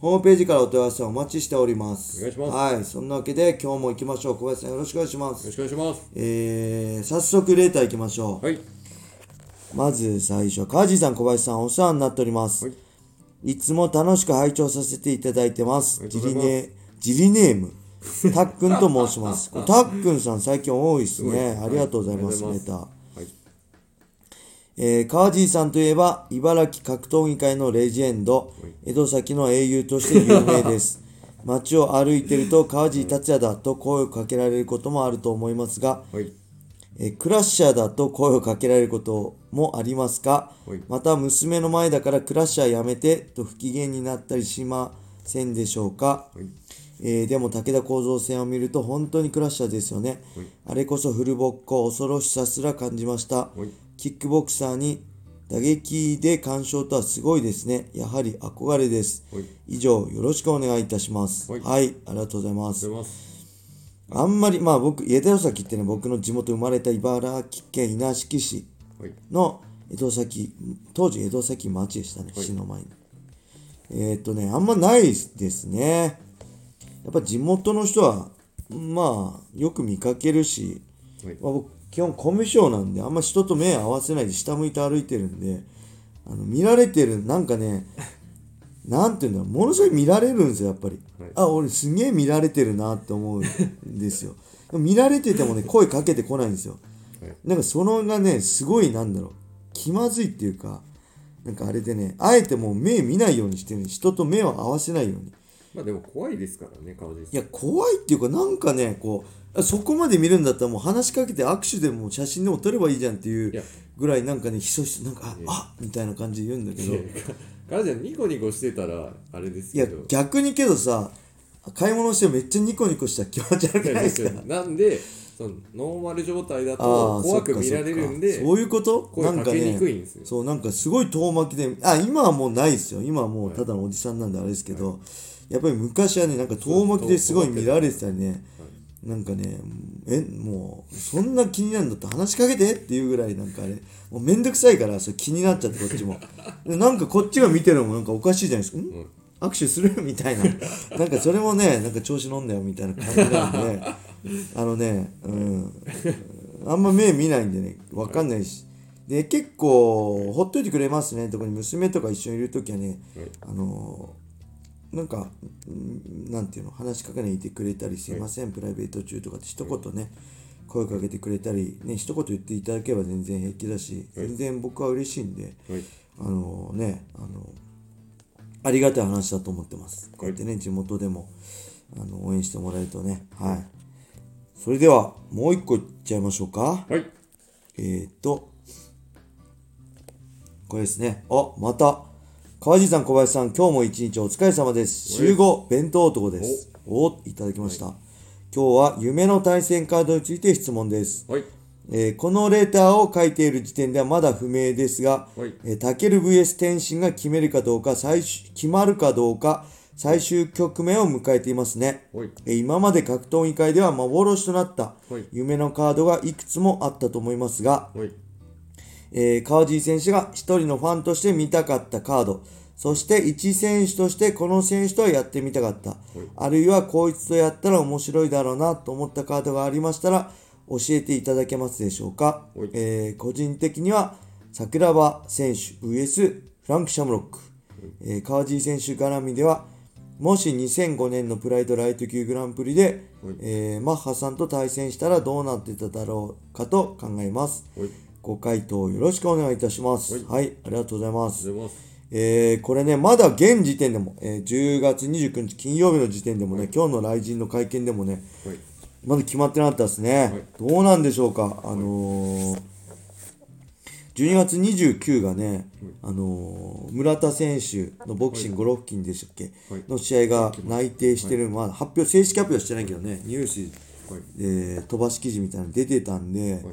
ホームページからお問い合わせをお待ちしております。お願いしますはい。そんなわけで今日も行きましょう。小林さんよろしくお願いします。よろしくお願いします。えー、早速レーター行きましょう。はい。まず最初、川地さん、小林さんお世話になっております。はいいつも楽しく拝聴させていただいてます。ジリネ、ジリネーム、たっくんと申します。たっくんさん最近多いですね。ありがとうございます、はいありがネタ。とうはい。えー、川地さんといえば、茨城格闘技界のレジェンド、江戸崎の英雄として有名です。街を歩いてると川地達也だと声をかけられることもあると思いますが、はい。えークラッシャーだと声をかけられることもありますか？はいまた娘の前だからクラッシャーやめてと不機嫌になったりしませんでしょうか、はい。えーでも武田構造戦を見ると本当にクラッシャーですよね、はいあれこそフルボッコ恐ろしさすら感じました、はい。キックボクサーに打撃で干渉とはすごいですねやはり憧れです、はい。以上よろしくお願いいたしますはいはい、ありがとうございますあんまり、まあ僕、江戸崎ってね、僕の地元生まれた茨城県稲敷市はい。の江戸崎、当時江戸崎町でしたね、はい市の前に。えーっとね、あんまないですね。やっぱ地元の人は、まあ、よく見かけるし、はい。まあ、僕、基本コミュ障なんで、あんま人と目合わせないで下向いて歩いてるんで、あの見られてる、なんかね、なんていうんだろう、ものすごい見られるんですよ、やっぱり。はいあ、俺すげえ見られてるなって思うんですよ。見られててもね、声かけてこないんですよ。はい。なんかそのがね、すごいなんだろう、気まずいっていうか、なんかあれでね、あえてもう目見ないようにしてる人と目を合わせないように。まあでも怖いですからね、川地さん。いや、怖いっていうか、なんかね、こう、そこまで見るんだったらもう話しかけて握手でも写真でも撮ればいいじゃんっていういや。ぐらいなんかね、ひそひそ、なんか、あみたいな感じで言うんだけど、い川地さん、ニコニコしてたら、あれですけやど。、逆にけどさ、買い物してめっちゃニコニコしたら気持ち悪くないですか？なんで、そのノーマル状態だあとあ怖く見られるんで、そっかそっか。そういうこと？声なんかかけにくいんねですよ。そうなんかすごい遠巻きであ今はもうないですよ。今はもうただのおじさんなんであれですけど、やっぱり昔はねなんか遠巻きですごい見られてたりね。なんかねえもうそんな気になるんだったら話しかけてっていうぐらいなんかあれ。もうめんどくさいからそれ気になっちゃってこっちも。でなんかこっちが見てるのもなんかおかしいじゃないですか。ん？うん握手する？みたいな。なんかそれもねなんか調子飲んだよみたいな感じなんで。あのねうん。あんま目見ないんでねわかんないし。で結構ほっといてくれますね。特に娘とか一緒にいる時はねはい。あのなんかうんなんていうの話しかけないでくれたりすいません？プライベート中とかって一言ね声かけてくれたりね一言言っていただければ全然平気だし全然僕は嬉しいんではい。あのねあのありがたい話だと思ってます。こうやってね地元でもあの応援してもらえるとねはい。それではもう一個いっちゃいましょうか。はい。えーとこれですね。あまた川地さん小林さん今日も一日お疲れ様です。おい。集合弁当男です。お。いただきました、今日は夢の対戦カードについて質問です。はい。えーこのレターを書いている時点ではまだ不明ですが、はい。えータケル VS 天心が決めるかどうか最終決まるかどうか最終局面を迎えていますね、はい。えー今まで格闘技界では幻となったはい。夢のカードがいくつもあったと思いますが、はい。えー川地選手が一人のファンとして見たかったカード、そして一選手としてこの選手とはやってみたかった、あるいはこいつとやったら面白いだろうなと思ったカードがありましたら教えていただけますでしょうか。はい、えー個人的には桜庭選手 VS フランク・シャムロック、えー川地選手絡みではもし2005年のプライドライト級グランプリで、はい。えーマッハさんと対戦したらどうなってただろうかと考えます。はい。ご回答よろしくお願いいたします。は、はい。いありがとうございます。えー、これね、まだ現時点でも、えー10月29日金曜日の時点でもね、今日の来人の会見でもね、はい。まだ決まってなかったですね。どうなんでしょうか？あのー12月29がね、あのー村田選手のボクシングゴロフキンでしたっけ、はい。の試合が内定してる、まあ発表、正式発表はしてないけどね、ニュースはい。で飛ばし記事みたいなの出てたんで、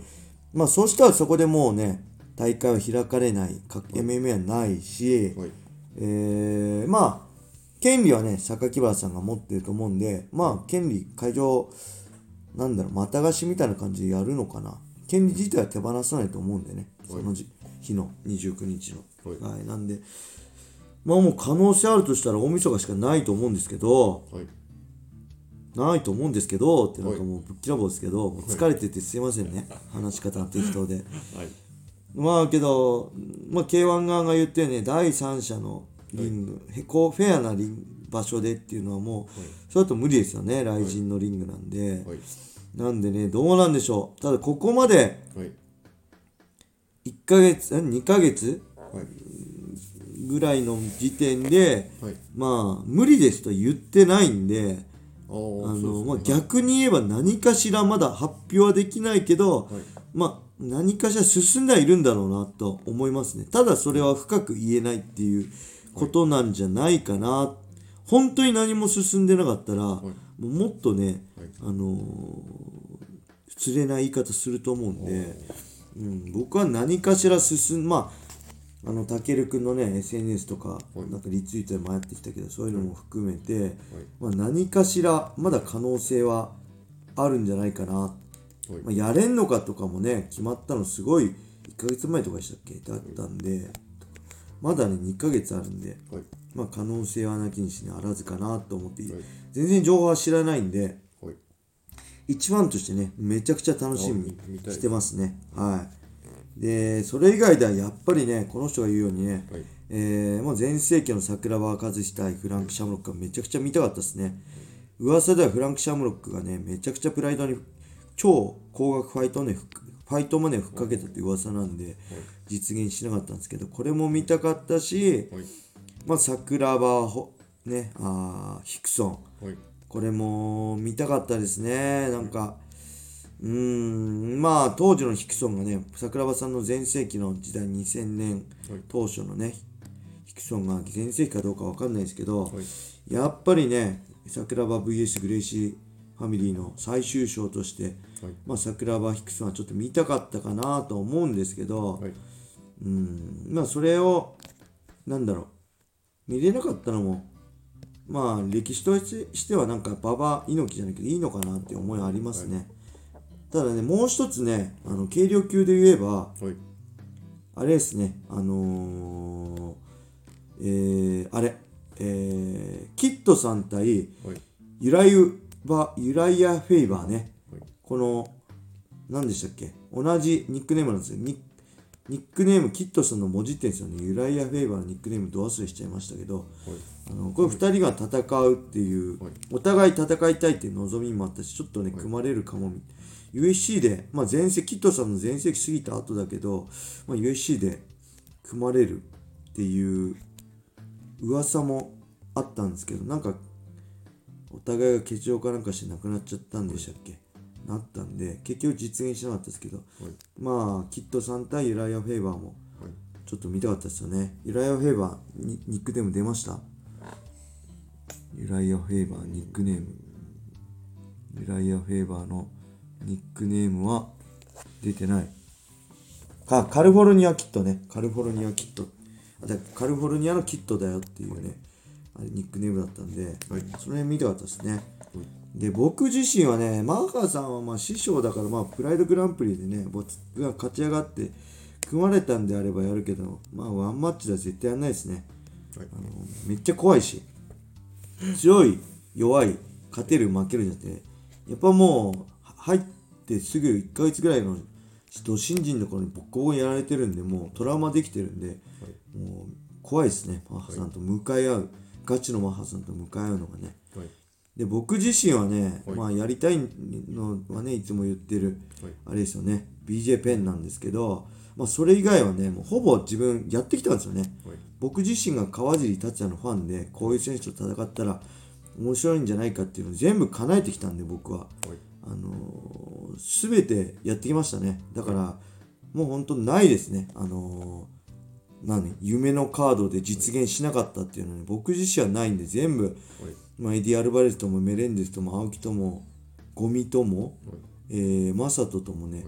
まあそうしたらそこでもうね大会は開かれない。か MMA はないし、はい。えーまあ権利はね榊原さんが持ってると思うんでまあ権利会場なんだろうまた貸しみたいな感じでやるのかな。権利自体は手放さないと思うんでねそのじ日の29日の。はい。はい。なんでまあもう可能性あるとしたら大晦日しかないと思うんですけどはい。ないと思うんですけどってなんかはい。もうぶっきらぼうですけど、疲れててすいませんね。話し方が適当で。はいまあけど、まあ、K1 側が言ってね第三者のリング、へこフェアなリン場所でっていうのはもう、それだと無理ですよね雷神のリングなんで、はい。なんでねどうなんでしょう。ただここまではい。1ヶ月ん2ヶ月はい。ぐらいの時点ではい。まあ無理ですと言ってないんでああの、まあ、逆に言えば何かしらまだ発表はできないけど、はい。まあ何かしら進んではいるんだろうなと思いますね。ただそれは深く言えないっていうことなんじゃないかな、本当に何も進んでなかったら、もうもっとね、はい。あのー失礼な言い方すると思うんで、うん、僕は何かしら進んまああのたけるくんのね SNS とか、はい。なんかリツイートでもやってきたけどそういうのも含めて、はい。まあ、何かしらまだ可能性はあるんじゃないかな、はいまあ、やれんのかとかもね決まったのすごい1ヶ月前とかでしたっけ？だったんでまだね2ヶ月あるんで、はい。まあ、可能性はなきにしにあらずかなと思って、はい。全然情報は知らないんではい。一番としてねめちゃくちゃ楽しみにしてますね。はい。でそれ以外ではやっぱりねこの人が言うようにね、はい。えー、もう全盛期の桜庭和志対フランク・シャムロックがめちゃくちゃ見たかったですね。噂ではフランク・シャムロックがねめちゃくちゃプライドに超高額ファイトねファイトマネーをふっかけたって噂なんで実現しなかったんですけどこれも見たかったし、はい。まあ、桜庭ほねあーヒクソン。はい。これも見たかったですね。なんかうーんまあ当時のヒクソンがね桜庭さんの全盛期の時代2000年はい。当初のねヒクソンが全盛期かどうかわかんないですけど、はい。やっぱりね桜庭 VS グレイシーファミリーの最終章として、はい。まあ、桜庭ヒクソンはちょっと見たかったかなと思うんですけど、はい。うん。まあそれをなんだろう。見れなかったのもまあ歴史としてはなんか馬場猪木じゃないけどいいのかなって思いはありますね、ただねもう一つねあの軽量級で言えばはい。あれですねあのー、えー、あれえー、キッドさん対はい。ユライバユライア・フェイバーね。はい。この何でしたっけ？同じニックネームなんですよ。ニニックネームキッドさんの文字ってんですよね。ユライア・フェイバーのニックネームど忘れしちゃいましたけど。はい。あのこれ2人が戦うっていう、はい。お互い戦いたいっていう望みもあったしちょっとね、組まれるかも USC で、まあ、前世キッドさんの前世過ぎた後だけど、まあ、USC で組まれるっていう噂もあったんですけどなんかお互いが欠場かなんかして亡くなっちゃったんでしたっけ、なったんで結局実現しなかったですけど、まあキッドさん対ユライア・フェイバーもはいちょっと見たかったですよね。ユライア・フェイバーにニックネーム出ました？ユライア・フェイバーニックネーム。ユライア・フェイバーのニックネームは出てない。あ、カルフォルニア・キットね。カルフォルニア・キット。カルフォルニアのキットだよっていうね、あれニックネームだったんで、はいその辺見たかったですね。で僕自身はねマーカーさんはまあ師匠だからまあプライドグランプリでね僕が勝ち上がって組まれたんであればやるけどまあワンマッチでは絶対やんないですね。はい。あのめっちゃ怖いし強い弱い勝てる負けるじゃなくてやっぱもうは入ってすぐ1ヶ月ぐらいのド新人の頃にボッコボコにやられてるんでもうトラウマできてるんで、もう怖いですね。マッハさんと向かい合う、ガチのマッハさんと向かい合うのがねはい。で僕自身はね、はい。まあやりたいのはねいつも言ってる、はい。あれですよね BJ ペンなんですけど、まあ、それ以外はねもうほぼ自分やってきたんですよね。はい。僕自身が川尻達也のファンでこういう選手と戦ったら面白いんじゃないかっていうのを全部叶えてきたんで僕は。はい。あのー、全てやってきましたね。だからもう本当ないですね。あのー、何？夢のカードで実現しなかったっていうのに僕自身はないんで全部はい。まあ、エディ・アルバレスともメレンデスとも青木ともゴミとも、えー、マサトともね、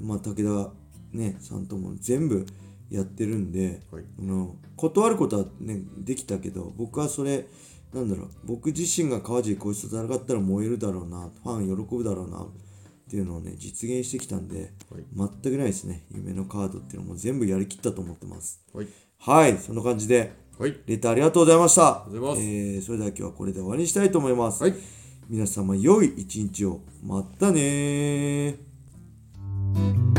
まあ、武田、ね、さんとも全部やってるんで、はい。あの断ることは、ね、できたけど僕はそれなんだろう僕自身が川尻浩一と戦ったら燃えるだろうなファン喜ぶだろうなっていうのをね実現してきたんで、はい。全くないですね。夢のカードっていうのも全部やりきったと思ってます。はい。はい。そんな感じではい。レターありがとうございました。りがとうございます。えーそれでは今日はこれで終わりにしたいと思います、はい。皆様良い一日を。またねー